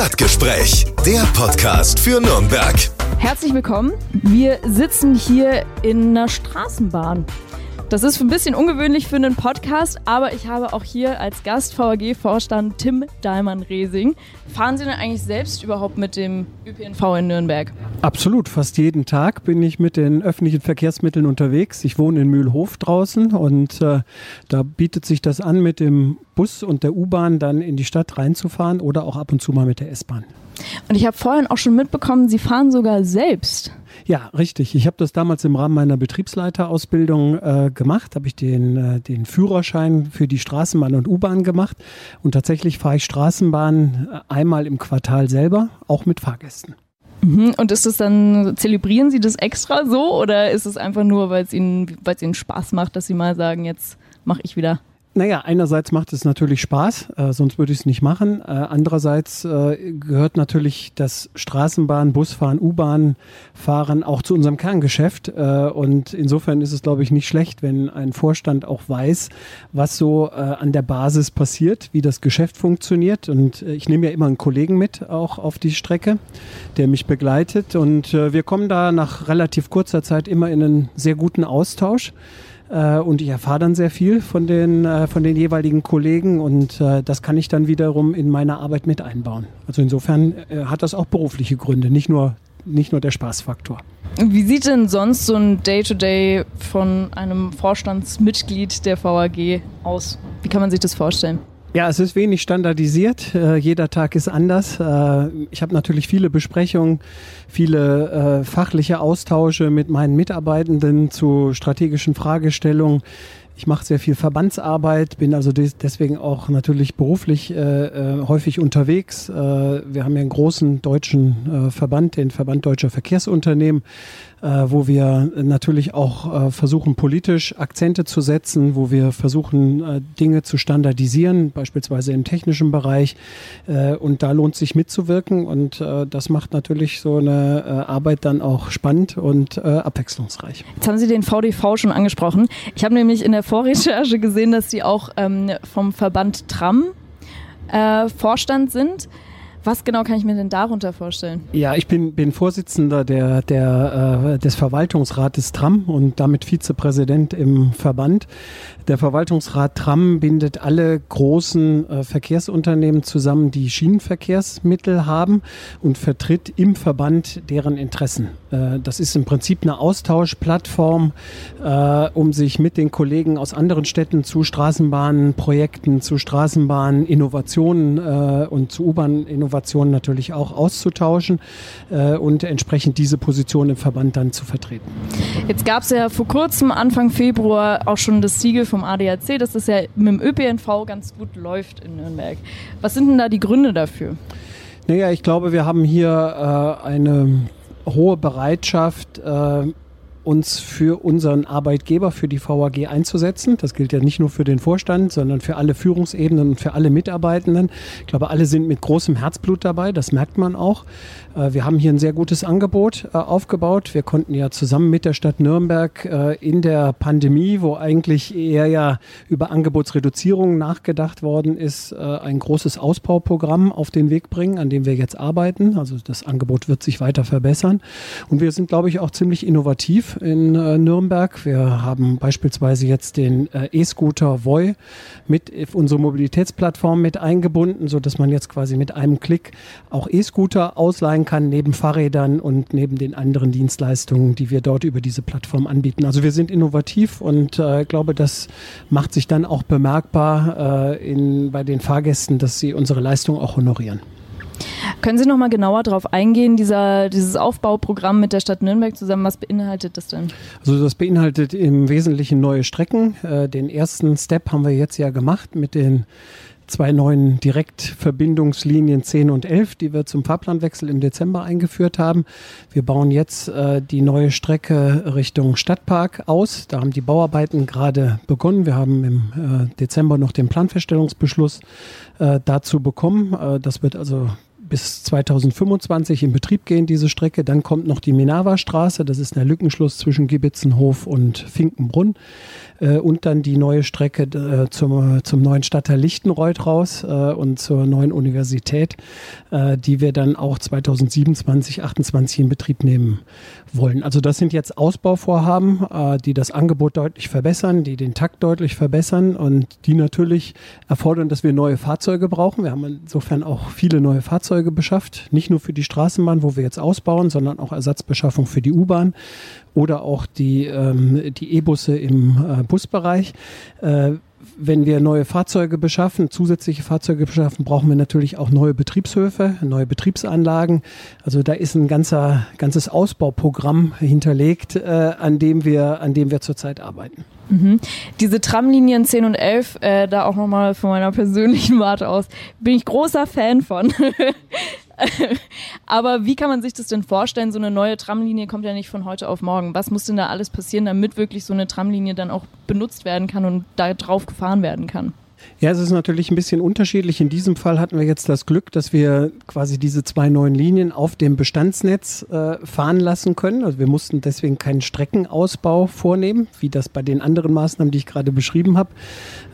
Stadtgespräch, der Podcast für Nürnberg. Herzlich willkommen. Wir sitzen hier in einer Straßenbahn. Das ist ein bisschen ungewöhnlich für einen Podcast, aber ich habe auch hier als Gast VAG-Vorstand Tim Dahlmann-Resing. Fahren Sie denn eigentlich selbst überhaupt mit dem ÖPNV in Nürnberg? Absolut. Fast jeden Tag bin ich mit den öffentlichen Verkehrsmitteln unterwegs. Ich wohne in Mühlhof draußen und äh, da bietet sich das an, mit dem Bus und der U-Bahn dann in die Stadt reinzufahren oder auch ab und zu mal mit der S-Bahn. Und ich habe vorhin auch schon mitbekommen, Sie fahren sogar selbst. Ja, richtig. Ich habe das damals im Rahmen meiner Betriebsleiterausbildung äh, gemacht, habe ich den, äh, den Führerschein für die Straßenbahn und U-Bahn gemacht und tatsächlich fahre ich Straßenbahn äh, einmal im Quartal selber, auch mit Fahrgästen. Mhm. Und ist es dann, zelebrieren Sie das extra so oder ist es einfach nur, weil es Ihnen, Ihnen Spaß macht, dass Sie mal sagen, jetzt mache ich wieder? Naja, einerseits macht es natürlich Spaß, äh, sonst würde ich es nicht machen. Äh, andererseits äh, gehört natürlich das Straßenbahn, Busfahren, U-Bahn fahren auch zu unserem Kerngeschäft. Äh, und insofern ist es, glaube ich, nicht schlecht, wenn ein Vorstand auch weiß, was so äh, an der Basis passiert, wie das Geschäft funktioniert. Und äh, ich nehme ja immer einen Kollegen mit, auch auf die Strecke, der mich begleitet. Und wir kommen da nach relativ kurzer Zeit immer in einen sehr guten Austausch. Äh, und ich erfahre dann sehr viel von den, äh, von den jeweiligen Kollegen und äh, das kann ich dann wiederum in meine Arbeit mit einbauen. Also insofern hat das auch berufliche Gründe, nicht nur, nicht nur der Spaßfaktor. Wie sieht denn sonst so ein Day-to-Day -Day von einem Vorstandsmitglied der VAG aus? Wie kann man sich das vorstellen? Ja, es ist wenig standardisiert. Äh, jeder Tag ist anders. Äh, ich habe natürlich viele Besprechungen, viele äh, fachliche Austausche mit meinen Mitarbeitenden zu strategischen Fragestellungen. Ich mache sehr viel Verbandsarbeit, bin also des deswegen auch natürlich beruflich äh, äh, häufig unterwegs. Äh, wir haben ja einen großen deutschen Verband, den Verband Deutscher Verkehrsunternehmen, wo wir natürlich auch äh, versuchen, politisch Akzente zu setzen, wo wir versuchen, äh, Dinge zu standardisieren, beispielsweise im technischen Bereich. Äh, und da lohnt sich mitzuwirken und äh, das macht natürlich so eine äh, Arbeit dann auch spannend und äh, abwechslungsreich. Jetzt haben Sie den VDV schon angesprochen. Ich habe nämlich in der Vorrecherche gesehen, dass Sie auch ähm, vom Verband Tram äh, Vorstand sind. Was genau kann ich mir denn darunter vorstellen? Ja, ich bin, bin Vorsitzender der, der, äh, des Verwaltungsrates Tram und damit Vizepräsident im Verband. Der Verwaltungsrat Tram bindet alle großen äh, Verkehrsunternehmen zusammen, die Schienenverkehrsmittel haben und vertritt im Verband deren Interessen. Äh, das ist im Prinzip eine Austauschplattform, äh, um sich mit den Kollegen aus anderen Städten zu Straßenbahnprojekten, zu Straßenbahninnovationen äh, und zu U-Bahn-Innovationen Innovationen natürlich auch auszutauschen äh, und entsprechend diese Position im Verband dann zu vertreten. Jetzt gab es ja vor kurzem, Anfang Februar, auch schon das Siegel vom ADAC, dass das ja mit dem ÖPNV ganz gut läuft in Nürnberg. Was sind denn da die Gründe dafür? Naja, ich glaube, wir haben hier äh, eine hohe Bereitschaft, äh, uns für unseren Arbeitgeber, für die VAG einzusetzen. Das gilt ja nicht nur für den Vorstand, sondern für alle Führungsebenen und für alle Mitarbeitenden. Ich glaube, alle sind mit großem Herzblut dabei, das merkt man auch. Äh, wir haben hier ein sehr gutes Angebot äh, aufgebaut. Wir konnten ja zusammen mit der Stadt Nürnberg äh, in der Pandemie, wo eigentlich eher ja über Angebotsreduzierung nachgedacht worden ist, ein großes Ausbauprogramm auf den Weg bringen, an dem wir jetzt arbeiten. Also das Angebot wird sich weiter verbessern. Und wir sind, glaube ich, auch ziemlich innovativ in Nürnberg. Wir haben beispielsweise jetzt den E-Scooter Voi mit unsere Mobilitätsplattform mit eingebunden, so dass man jetzt quasi mit einem Klick auch E-Scooter ausleihen kann, neben Fahrrädern und neben den anderen Dienstleistungen, die wir dort über diese Plattform anbieten. Also wir sind innovativ und äh, glaube, das macht sich dann auch bemerkbar äh, in, bei den Fahrgästen, dass sie unsere Leistung auch honorieren. Können Sie noch mal genauer darauf eingehen, dieser, dieses Aufbauprogramm mit der Stadt Nürnberg zusammen, was beinhaltet das denn? Also das beinhaltet im Wesentlichen neue Strecken. Äh, den ersten Step haben wir jetzt ja gemacht mit den zwei neuen Direktverbindungslinien 10 und 11, die wir zum Fahrplanwechsel im Dezember eingeführt haben. Wir bauen jetzt äh, die neue Strecke Richtung Stadtpark aus. Da haben die Bauarbeiten gerade begonnen. Wir haben im äh, Dezember noch den Planfeststellungsbeschluss äh, dazu bekommen. Äh, das wird also bis 2025 in Betrieb gehen, diese Strecke. Dann kommt noch die Minerva-Straße, das ist der Lückenschluss zwischen Gibitzenhof und Finkenbrunn. Äh, und dann die neue Strecke äh, zum, zum neuen Stadtteil Lichtenreuth raus äh, und zur neuen Universität, die wir dann auch 2027, 28 in Betrieb nehmen wollen. Also das sind jetzt Ausbauvorhaben, die das Angebot deutlich verbessern, die den Takt deutlich verbessern und die natürlich erfordern, dass wir neue Fahrzeuge brauchen. Wir haben insofern auch viele neue Fahrzeuge beschafft, nicht nur für die Straßenbahn, wo wir jetzt ausbauen, sondern auch Ersatzbeschaffung für die U-Bahn oder auch die ähm, die E-Busse im äh, Busbereich. Äh, wenn wir neue Fahrzeuge beschaffen, zusätzliche Fahrzeuge beschaffen, brauchen wir natürlich auch neue Betriebshöfe, neue Betriebsanlagen. Also da ist ein ganzer, ganzes Ausbauprogramm hinterlegt, äh, an dem wir, an dem wir zurzeit arbeiten. Mhm. Diese Tramlinien 10 und 11, äh, da auch nochmal von meiner persönlichen Warte aus, bin ich großer Fan von. Aber wie kann man sich das denn vorstellen? So eine neue Tramlinie kommt ja nicht von heute auf morgen. Was muss denn da alles passieren, damit wirklich so eine Tramlinie dann auch benutzt werden kann und da drauf gefahren werden kann? Ja, es ist natürlich ein bisschen unterschiedlich. In diesem Fall hatten wir jetzt das Glück, dass wir quasi diese zwei neuen Linien auf dem Bestandsnetz äh, fahren lassen können. Also wir mussten deswegen keinen Streckenausbau vornehmen, wie das bei den anderen Maßnahmen, die ich gerade beschrieben habe,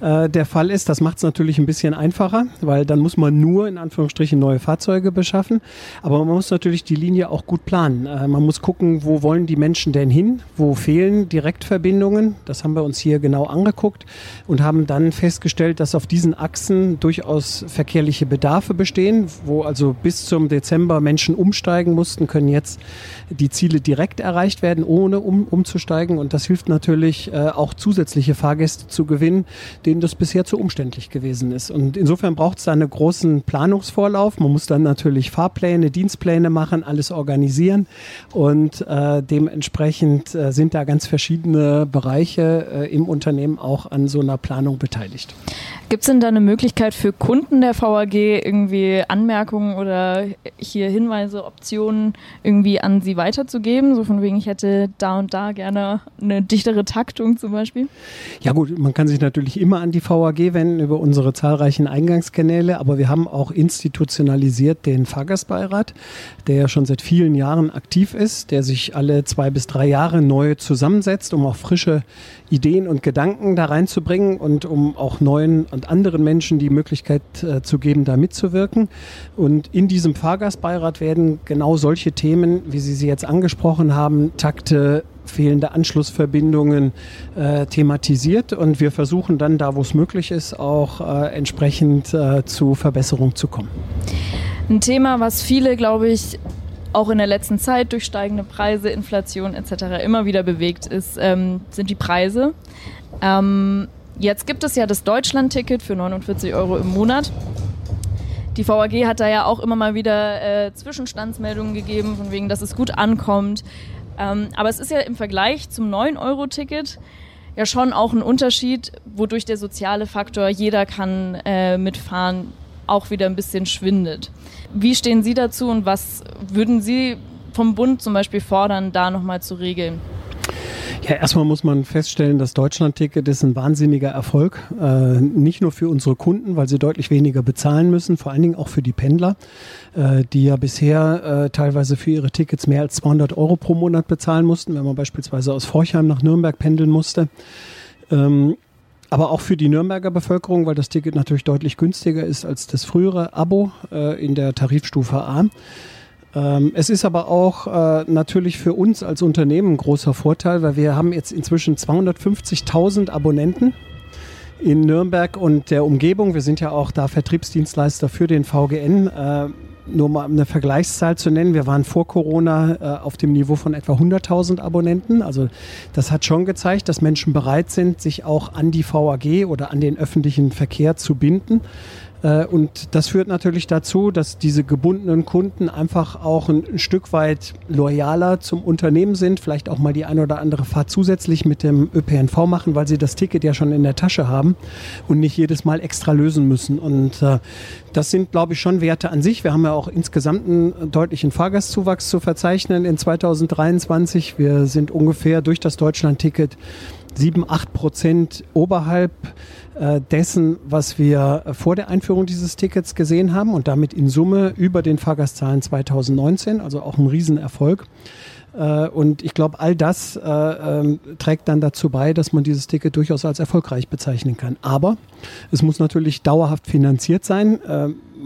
äh, der Fall ist. Das macht es natürlich ein bisschen einfacher, weil dann muss man nur in Anführungsstrichen neue Fahrzeuge beschaffen. Aber man muss natürlich die Linie auch gut planen. Äh, man muss gucken, wo wollen die Menschen denn hin? Wo fehlen Direktverbindungen? Das haben wir uns hier genau angeguckt und haben dann festgestellt, festgestellt, dass auf diesen Achsen durchaus verkehrliche Bedarfe bestehen, wo also bis zum Dezember Menschen umsteigen mussten, können jetzt die Ziele direkt erreicht werden, ohne um, umzusteigen. Und das hilft natürlich äh, auch zusätzliche Fahrgäste zu gewinnen, denen das bisher zu umständlich gewesen ist. Und insofern braucht es da einen großen Planungsvorlauf. Man muss dann natürlich Fahrpläne, Dienstpläne machen, alles organisieren. Und äh, dementsprechend äh, sind da ganz verschiedene Bereiche äh, im Unternehmen auch an so einer Planung beteiligt. Gibt es denn da eine Möglichkeit für Kunden der VAG irgendwie Anmerkungen oder hier Hinweise, Optionen irgendwie an Sie weiterzugeben? So von wegen, ich hätte da und da gerne eine dichtere Taktung zum Beispiel? Ja gut, man kann sich natürlich immer an die VAG wenden über unsere zahlreichen Eingangskanäle, aber wir haben auch institutionalisiert den Fahrgastbeirat, der ja schon seit vielen Jahren aktiv ist, der sich alle zwei bis drei Jahre neu zusammensetzt, um auch frische Ideen und Gedanken da reinzubringen und um auch neuen und anderen Menschen die Möglichkeit äh, zu geben, da mitzuwirken. Und in diesem Fahrgastbeirat werden genau solche Themen, wie Sie sie jetzt angesprochen haben, Takte, fehlende Anschlussverbindungen äh, thematisiert und wir versuchen dann da, wo es möglich ist, auch äh, entsprechend äh, zu Verbesserungen zu kommen. Ein Thema, was viele, glaube ich, auch in der letzten Zeit durch steigende Preise, Inflation etc. immer wieder bewegt ist, ähm, sind die Preise. Ähm, Jetzt gibt es ja das Deutschland-Ticket für 49 Euro im Monat. Die VAG hat da ja auch immer mal wieder äh, Zwischenstandsmeldungen gegeben, von wegen, dass es gut ankommt. Ähm, aber es ist ja im Vergleich zum 9-Euro-Ticket ja schon auch ein Unterschied, wodurch der soziale Faktor, jeder kann äh, mitfahren, auch wieder ein bisschen schwindet. Wie stehen Sie dazu und was würden Sie vom Bund zum Beispiel fordern, da nochmal zu regeln? Ja, erstmal muss man feststellen, das Deutschland-Ticket ist ein wahnsinniger Erfolg. Äh, nicht nur für unsere Kunden, weil sie deutlich weniger bezahlen müssen, vor allen Dingen auch für die Pendler, äh, die ja bisher äh, teilweise für ihre Tickets mehr als 200 Euro pro Monat bezahlen mussten, wenn man beispielsweise aus Forchheim nach Nürnberg pendeln musste. Ähm, aber auch für die Nürnberger Bevölkerung, weil das Ticket natürlich deutlich günstiger ist als das frühere Abo äh, in der Tarifstufe A. Ähm, es ist aber auch äh, natürlich für uns als Unternehmen ein großer Vorteil, weil wir haben jetzt inzwischen 250.000 Abonnenten in Nürnberg und der Umgebung. Wir sind ja auch da Vertriebsdienstleister für den VGN. Äh, nur mal eine Vergleichszahl zu nennen, wir waren vor Corona äh, auf dem Niveau von etwa 100.000 Abonnenten. Also das hat schon gezeigt, dass Menschen bereit sind, sich auch an die VAG oder an den öffentlichen Verkehr zu binden. Äh, und das führt natürlich dazu, dass diese gebundenen Kunden einfach auch ein, Stück weit loyaler zum Unternehmen sind, vielleicht auch mal die eine oder andere Fahrt zusätzlich mit dem ÖPNV machen, weil sie das Ticket ja schon in der Tasche haben und nicht jedes Mal extra lösen müssen. Und äh, das sind, glaube ich, schon Werte an sich. Wir haben ja auch insgesamt einen deutlichen Fahrgastzuwachs zu verzeichnen in 2023. Wir sind ungefähr durch das Deutschland-Ticket 7, 8 Prozent oberhalb dessen, was wir vor der Einführung dieses Tickets gesehen haben und damit in Summe über den Fahrgastzahlen 2019, also auch ein Riesenerfolg. Äh, und ich glaube, all das äh, ähm, trägt dann dazu bei, dass man dieses Ticket durchaus als erfolgreich bezeichnen kann. Aber es muss natürlich dauerhaft finanziert sein.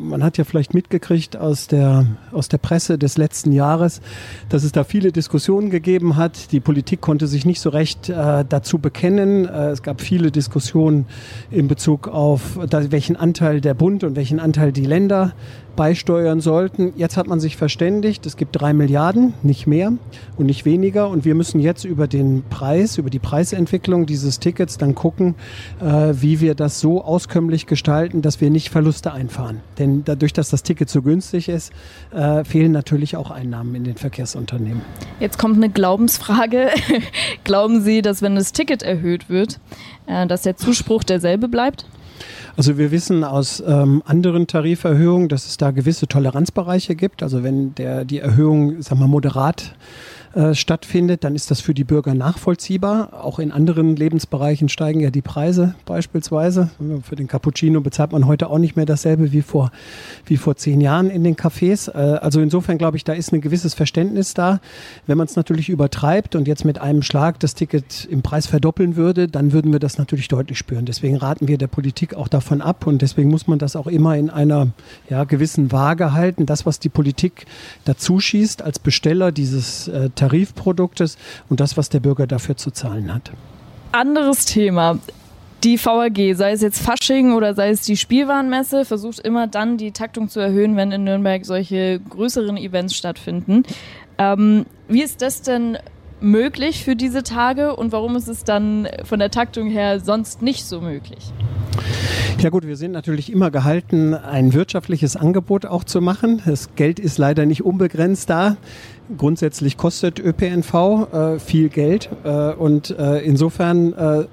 Man hat ja vielleicht mitgekriegt aus der, aus der Presse des letzten Jahres, dass es da viele Diskussionen gegeben hat. Die Politik konnte sich nicht so recht äh, dazu bekennen. Äh, es gab viele Diskussionen in Bezug auf, da, welchen Anteil der Bund und welchen Anteil die Länder beisteuern sollten. Jetzt hat man sich verständigt, es gibt drei Milliarden, nicht mehr und nicht weniger. Und wir müssen jetzt über den Preis, über die Preisentwicklung dieses Tickets dann gucken, äh, wie wir das so auskömmlich gestalten, dass wir nicht Verluste einfahren. Denn dadurch, dass das Ticket so günstig ist, äh, fehlen natürlich auch Einnahmen in den Verkehrsunternehmen. Jetzt kommt eine Glaubensfrage. Glauben Sie, dass wenn das Ticket erhöht wird, äh, dass der Zuspruch derselbe bleibt? Also wir wissen aus ähm, anderen Tariferhöhungen, dass es da gewisse Toleranzbereiche gibt. Also wenn der, die Erhöhung, sagen wir, moderat äh, stattfindet, dann ist das für die Bürger nachvollziehbar. Auch in anderen Lebensbereichen steigen ja die Preise beispielsweise. Für den Cappuccino bezahlt man heute auch nicht mehr dasselbe wie vor, wie vor zehn Jahren in den Cafés. Äh, also insofern glaube ich, da ist ein gewisses Verständnis da. Wenn man es natürlich übertreibt und jetzt mit einem Schlag das Ticket im Preis verdoppeln würde, dann würden wir das natürlich deutlich spüren. Deswegen raten wir der Politik auch davon ab und deswegen muss man das auch immer in einer ja, gewissen Waage halten. Das, was die Politik dazu schießt als Besteller dieses äh, Tarifproduktes und das, was der Bürger dafür zu zahlen hat. Anderes Thema. Die VAG, sei es jetzt Fasching oder sei es die Spielwarenmesse, versucht immer dann die Taktung zu erhöhen, wenn in Nürnberg solche größeren Events stattfinden. Ähm, wie ist das denn möglich für diese Tage und warum ist es dann von der Taktung her sonst nicht so möglich? Ja gut, wir sind natürlich immer gehalten, ein wirtschaftliches Angebot auch zu machen. Das Geld ist leider nicht unbegrenzt da. Grundsätzlich kostet ÖPNV äh, viel Geld äh, und äh, insofern äh,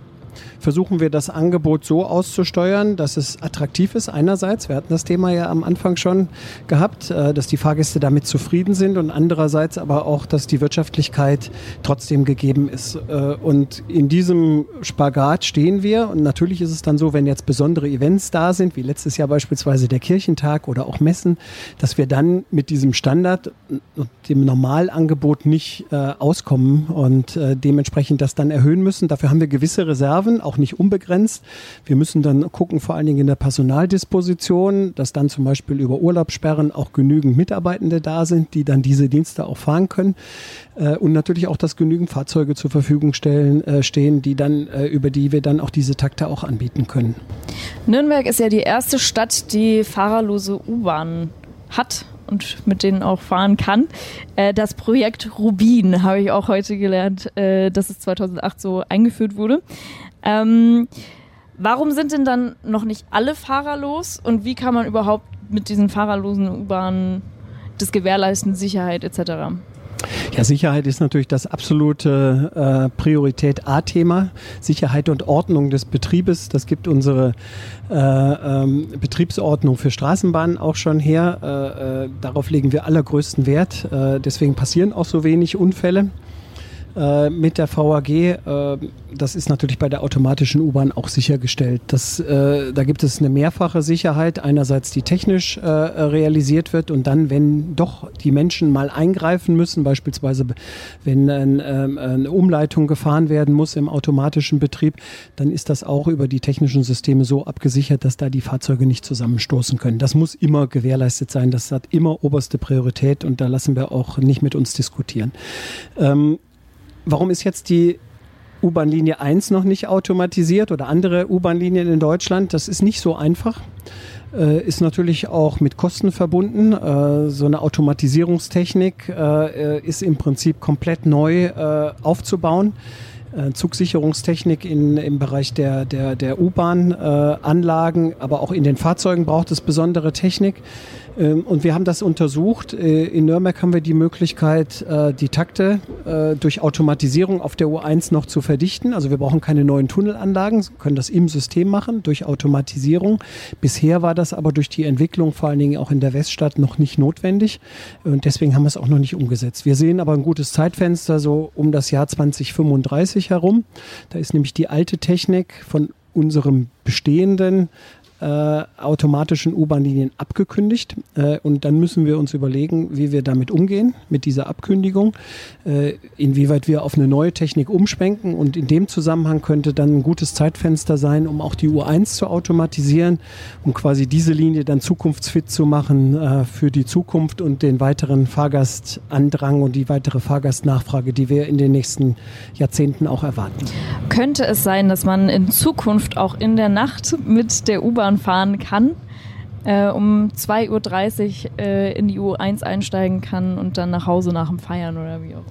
versuchen wir das Angebot so auszusteuern, dass es attraktiv ist einerseits. Wir hatten das Thema ja am Anfang schon gehabt, äh, dass die Fahrgäste damit zufrieden sind und andererseits aber auch, dass die Wirtschaftlichkeit trotzdem gegeben ist. Äh, und in diesem Spagat stehen wir und natürlich ist es dann so, wenn jetzt besondere Events da sind, wie letztes Jahr beispielsweise der Kirchentag oder auch Messen, dass wir dann mit diesem Standard und dem Normalangebot nicht äh, auskommen und dementsprechend das dann erhöhen müssen. Dafür haben wir gewisse Reserven, auch nicht unbegrenzt. Wir müssen dann gucken, vor allen Dingen in der Personaldisposition, dass dann zum Beispiel über Urlaubssperren auch genügend Mitarbeitende da sind, die dann diese Dienste auch fahren können. Äh, und natürlich auch, dass genügend Fahrzeuge zur Verfügung stellen, äh, stehen, die dann, äh, über die wir dann auch diese Takte auch anbieten können. Nürnberg ist ja die erste Stadt, die fahrerlose U-Bahnen hat und mit denen auch fahren kann. das Projekt Rubin habe ich auch heute gelernt, dass es 2008 so eingeführt wurde. Ähm, warum sind denn dann noch nicht alle fahrerlos und wie kann man überhaupt mit diesen fahrerlosen U-Bahnen das gewährleisten, Sicherheit etc.? Ja, Sicherheit ist natürlich das absolute äh, Priorität A-Thema. Sicherheit und Ordnung des Betriebes, das gibt unsere äh, ähm, Betriebsordnung für Straßenbahnen auch schon her. Äh, äh darauf legen wir allergrößten Wert. Äh, deswegen passieren auch so wenig Unfälle. Äh, mit der VAG. Äh, das ist natürlich bei der automatischen U-Bahn auch sichergestellt. Das, äh, da gibt es eine mehrfache Sicherheit. Einerseits die technisch äh, realisiert wird und dann, wenn doch die Menschen mal eingreifen müssen, beispielsweise wenn ähm, eine Umleitung gefahren werden muss im automatischen Betrieb, dann ist das auch über die technischen Systeme so abgesichert, dass da die Fahrzeuge nicht zusammenstoßen können. Das muss immer gewährleistet sein. Das hat immer oberste Priorität und da lassen wir auch nicht mit uns diskutieren. Ähm, Warum ist jetzt die U-Bahn-Linie 1 noch nicht automatisiert oder andere U-Bahn-Linien in Deutschland? Das ist nicht so einfach. Äh, ist natürlich auch mit Kosten verbunden. Äh, so eine Automatisierungstechnik äh, ist im Prinzip komplett neu äh, aufzubauen. Äh, Zugsicherungstechnik in, im Bereich der, der, der U-Bahn-Anlagen, aber auch in den Fahrzeugen braucht es besondere Technik. Ähm, und wir haben das untersucht. Äh, in Nürnberg haben wir die Möglichkeit, äh, die Takte äh, durch Automatisierung auf der U1 noch zu verdichten. Also wir brauchen keine neuen Tunnelanlagen, können das im System machen durch Automatisierung. Bisher war das aber durch die Entwicklung vor allen Dingen auch in der Weststadt noch nicht notwendig. Und deswegen haben wir es auch noch nicht umgesetzt. Wir sehen aber ein gutes Zeitfenster so um das Jahr 2035 herum. Da ist nämlich die alte Technik von unserem bestehenden äh, automatischen U-Bahn-Linien abgekündigt. Äh, und dann müssen wir uns überlegen, wie wir damit umgehen, mit dieser Abkündigung, äh, inwieweit wir auf eine neue Technik umschwenken. Und in dem Zusammenhang könnte dann ein gutes Zeitfenster sein, um auch die U1 zu automatisieren, um quasi diese Linie dann zukunftsfit zu machen äh, für die Zukunft und den weiteren Fahrgastandrang und die weitere Fahrgastnachfrage, die wir in den nächsten Jahrzehnten auch erwarten. Könnte es sein, dass man in Zukunft auch in der Nacht mit der U-Bahn U-Bahn fahren kann, äh, um 2.30 Uhr äh, in die U1 einsteigen kann und dann nach Hause nach dem Feiern oder wie auch.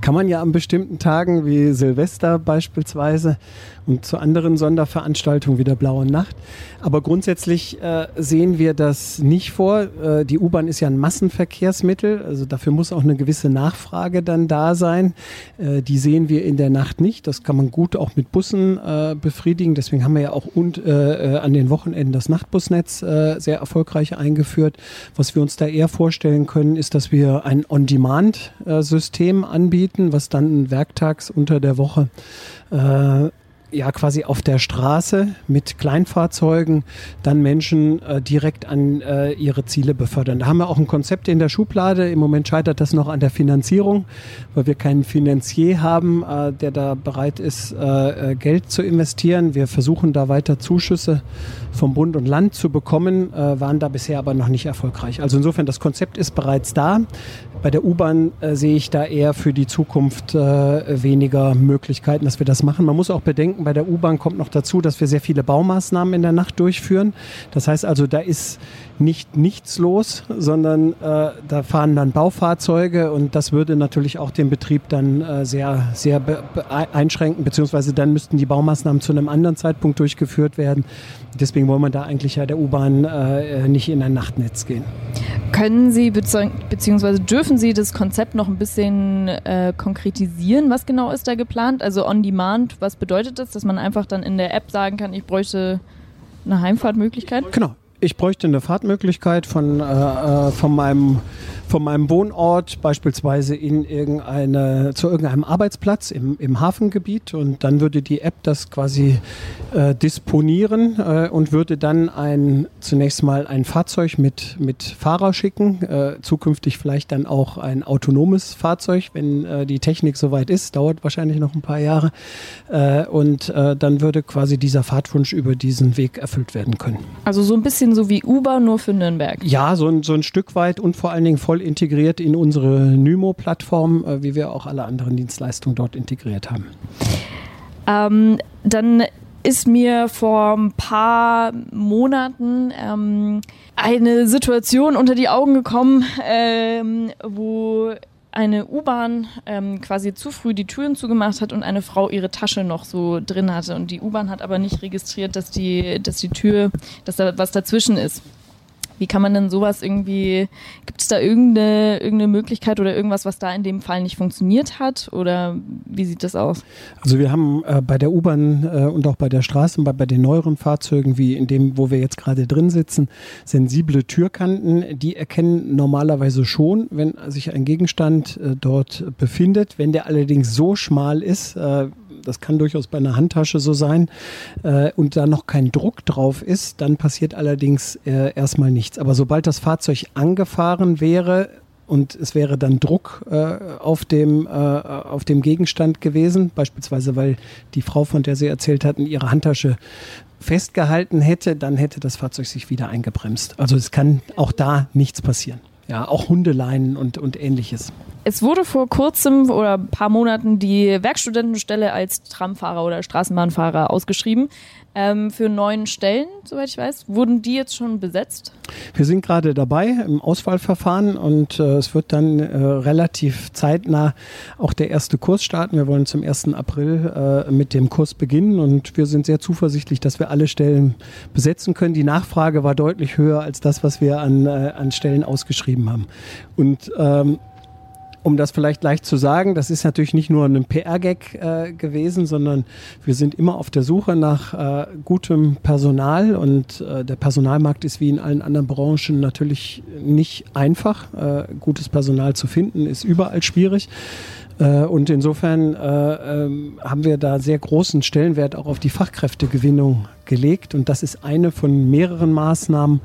Kann man ja an bestimmten Tagen wie Silvester beispielsweise und zu anderen Sonderveranstaltungen wie der Blauen Nacht. Aber grundsätzlich äh, sehen wir das nicht vor. Äh, die U-Bahn ist ja ein Massenverkehrsmittel, also dafür muss auch eine gewisse Nachfrage dann da sein. Äh, die sehen wir in der Nacht nicht. Das kann man gut auch mit Bussen äh, befriedigen. Deswegen haben wir ja auch und, äh, äh, an den Wochenenden das Nachtbusnetz sehr erfolgreich eingeführt. Was wir uns da eher vorstellen können, ist, dass wir ein On-Demand-System anbieten, was dann werktags unter der Woche ja quasi auf der Straße mit Kleinfahrzeugen dann Menschen äh, direkt an äh, ihre Ziele befördern. Da haben wir auch ein Konzept in der Schublade. Im Moment scheitert das noch an der Finanzierung, weil wir keinen Finanzier haben, äh, der da bereit ist, äh, äh, Geld zu investieren. Wir versuchen da weiter Zuschüsse vom Bund und Land zu bekommen, äh, waren da bisher aber noch nicht erfolgreich. Also insofern, das Konzept ist bereits da. Bei der U-Bahn sehe ich da eher für die Zukunft weniger Möglichkeiten, dass wir das machen. Man muss auch bedenken, bei der U-Bahn kommt noch dazu, dass wir sehr viele Baumaßnahmen in der Nacht durchführen. Das heißt also, da ist nicht nichts los, sondern äh, da fahren dann Baufahrzeuge und das würde natürlich auch den Betrieb dann äh, sehr, sehr be einschränken, beziehungsweise dann müssten die Baumaßnahmen zu einem anderen Zeitpunkt durchgeführt werden. Deswegen wollen wir da eigentlich ja der U-Bahn äh, nicht in ein Nachtnetz gehen. Können Sie beziehungsweise dürfen Sie das Konzept noch ein bisschen äh, konkretisieren? Was genau ist da geplant? Also on demand, was bedeutet das, dass man einfach dann in der App sagen kann, ich bräuchte eine Heimfahrtmöglichkeit? Genau. Ich bräuchte eine Fahrtmöglichkeit von, äh, äh von meinem von meinem Wohnort beispielsweise in irgendeine, zu irgendeinem Arbeitsplatz im, im Hafengebiet und dann würde die App das quasi äh, disponieren äh, und würde dann ein, zunächst mal ein Fahrzeug mit, mit Fahrer schicken, äh, zukünftig vielleicht dann auch ein autonomes Fahrzeug, wenn äh, die Technik soweit ist, dauert wahrscheinlich noch ein paar Jahre äh, und äh, dann würde quasi dieser Fahrtwunsch über diesen Weg erfüllt werden können. Also so ein bisschen so wie Uber, nur für Nürnberg. Ja, so ein, so ein Stück weit und vor allen Dingen voll voll integriert in unsere Nymo-Plattform, äh, wie wir auch alle anderen Dienstleistungen dort integriert haben. Ähm, dann ist mir vor ein paar Monaten ähm, eine Situation unter die Augen gekommen, ähm, wo eine U-Bahn ähm, quasi zu früh die Türen zugemacht hat und eine Frau ihre Tasche noch so drin hatte. Und die U-Bahn hat aber nicht registriert, dass die, dass die Tür, dass da was dazwischen ist. Wie kann man denn sowas irgendwie, gibt es da irgendeine, irgendeine Möglichkeit oder irgendwas, was da in dem Fall nicht funktioniert hat? Oder wie sieht das aus? Also wir haben äh, bei der U-Bahn äh, und auch bei der Straßenbahn, bei den neueren Fahrzeugen, wie in dem, wo wir jetzt gerade drin sitzen, sensible Türkanten, die erkennen normalerweise schon, wenn sich ein Gegenstand äh, dort befindet. Wenn der allerdings so schmal ist, äh, das kann durchaus bei einer Handtasche so sein, äh, und da noch kein Druck drauf ist, dann passiert allerdings äh, erstmal nichts. Aber sobald das Fahrzeug angefahren wäre, und es wäre dann Druck äh, auf, dem, äh, auf dem Gegenstand gewesen, beispielsweise weil die Frau, von der Sie erzählt hatten, ihre Handtasche festgehalten hätte, dann hätte das Fahrzeug sich wieder eingebremst. Also es kann auch da nichts passieren. Ja, auch Hundeleinen und, und ähnliches. Es wurde vor kurzem oder ein paar Monaten die Werkstudentenstelle als Tramfahrer oder Straßenbahnfahrer ausgeschrieben. Ähm, für neun Stellen, soweit ich weiß. Wurden die jetzt schon besetzt? Wir sind gerade dabei im Auswahlverfahren und äh, es wird dann äh, relativ zeitnah auch der erste Kurs starten. Wir wollen zum 1. April äh, mit dem Kurs beginnen und wir sind sehr zuversichtlich, dass wir alle Stellen besetzen können. Die Nachfrage war deutlich höher als das, was wir an, äh, an Stellen ausgeschrieben haben. Und ähm, um das vielleicht leicht zu sagen, das ist natürlich nicht nur ein PR-Gag äh, gewesen, sondern wir sind immer auf der Suche nach äh, gutem Personal und äh, der Personalmarkt ist wie in allen anderen Branchen natürlich nicht einfach. Äh, gutes Personal zu finden ist überall schwierig. Äh, und insofern äh, ähm, haben wir da sehr großen Stellenwert auch auf die Fachkräftegewinnung gelegt. Und das ist eine von mehreren Maßnahmen,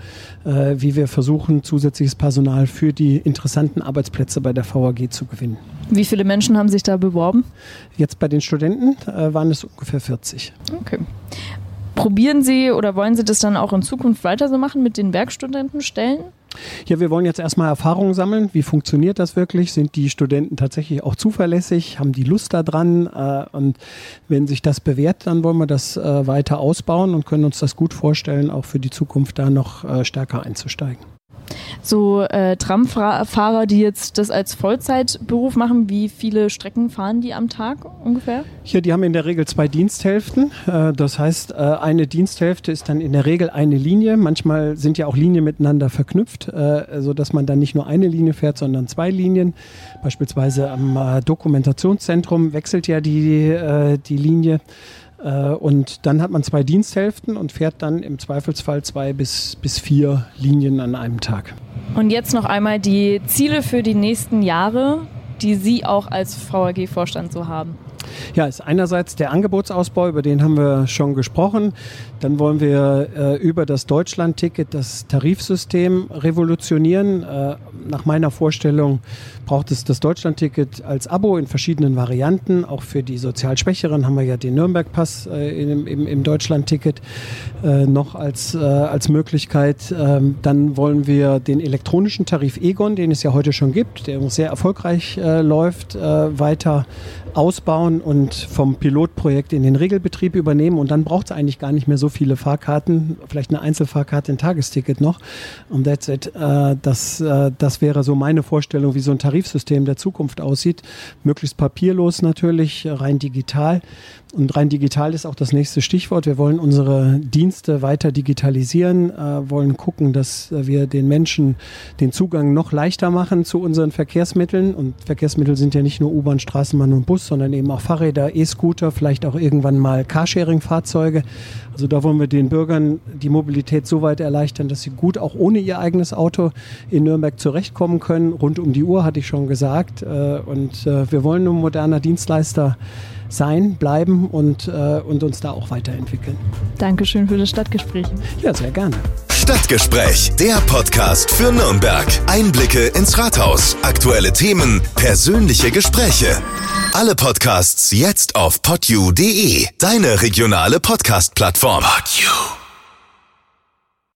äh, wie wir versuchen, zusätzliches Personal für die interessanten Arbeitsplätze bei der VAG zu gewinnen. Wie viele Menschen haben sich da beworben? Jetzt bei den Studenten waren es ungefähr 40. Okay. Probieren Sie oder wollen Sie das dann auch in Zukunft weiter so machen mit den Werkstudentenstellen? Ja, wir wollen jetzt erstmal Erfahrungen sammeln. Wie funktioniert das wirklich? Sind die Studenten tatsächlich auch zuverlässig? Haben die Lust daran? Äh, und wenn sich das bewährt, dann wollen wir das äh, weiter ausbauen und können uns das gut vorstellen, auch für die Zukunft da noch äh, stärker einzusteigen so äh, Tramfahrer, die jetzt das als Vollzeitberuf machen, wie viele Strecken fahren die am Tag ungefähr? Ja, die haben in der Regel zwei Diensthälften. Äh, das heißt, äh, eine Diensthälfte ist dann in der Regel eine Linie. Manchmal sind ja auch Linien miteinander verknüpft, äh, sodass man dann nicht nur eine Linie fährt, sondern zwei Linien. Beispielsweise am äh, Dokumentationszentrum wechselt ja die, äh, die Linie. Äh, und dann hat man zwei Diensthälften und fährt dann im Zweifelsfall zwei bis, bis vier Linien an einem Tag. Und jetzt noch einmal die Ziele für die nächsten Jahre, die Sie auch als VAG-Vorstand so haben. Ja, ist einerseits der Angebotsausbau, über den haben wir schon gesprochen. Dann wollen wir äh, über das Deutschland-Ticket das Tarifsystem revolutionieren. Äh, nach meiner Vorstellung braucht es das Deutschland-Ticket als Abo in verschiedenen Varianten. Auch für die sozial Schwächeren haben wir ja den Nürnberg-Pass äh, im, im, im Deutschland-Ticket äh, noch als, äh, als Möglichkeit. Ähm, dann wollen wir den elektronischen Tarif Egon, den es ja heute schon gibt, der sehr erfolgreich äh, läuft, weiter ausbauen und vom Pilotprojekt in den Regelbetrieb übernehmen. Und dann braucht es eigentlich gar nicht mehr so viele Fahrkarten, vielleicht eine Einzelfahrkarte, ein Tagesticket noch. Und that's it. Äh, das, äh, das wäre so meine Vorstellung, wie so ein Tarifsystem der Zukunft aussieht. Möglichst papierlos natürlich, rein digital. Und rein digital ist auch das nächste Stichwort. Wir wollen unsere Dienste weiter digitalisieren, äh, wollen gucken, dass wir den Menschen den Zugang noch leichter machen zu unseren Verkehrsmitteln. Und Verkehrsmittel sind ja nicht nur U-Bahn, Straßenbahn und Bus, sondern eben auch Fahrräder, E-Scooter, vielleicht auch irgendwann mal Carsharing-Fahrzeuge. Also da wollen wir den Bürgern die Mobilität so weit erleichtern, dass sie gut auch ohne ihr eigenes Auto in Nürnberg zurechtkommen können. Rund um die Uhr hatte ich schon gesagt. Äh, und äh, wir wollen ein moderner Dienstleister sein, bleiben und, äh, und uns da auch weiterentwickeln. Dankeschön für das Stadtgespräch. Ja, sehr gerne. Stadtgespräch, der Podcast für Nürnberg. Einblicke ins Rathaus, aktuelle Themen, persönliche Gespräche. Alle Podcasts jetzt auf podyou.de, deine regionale Podcast-Plattform. Podyou.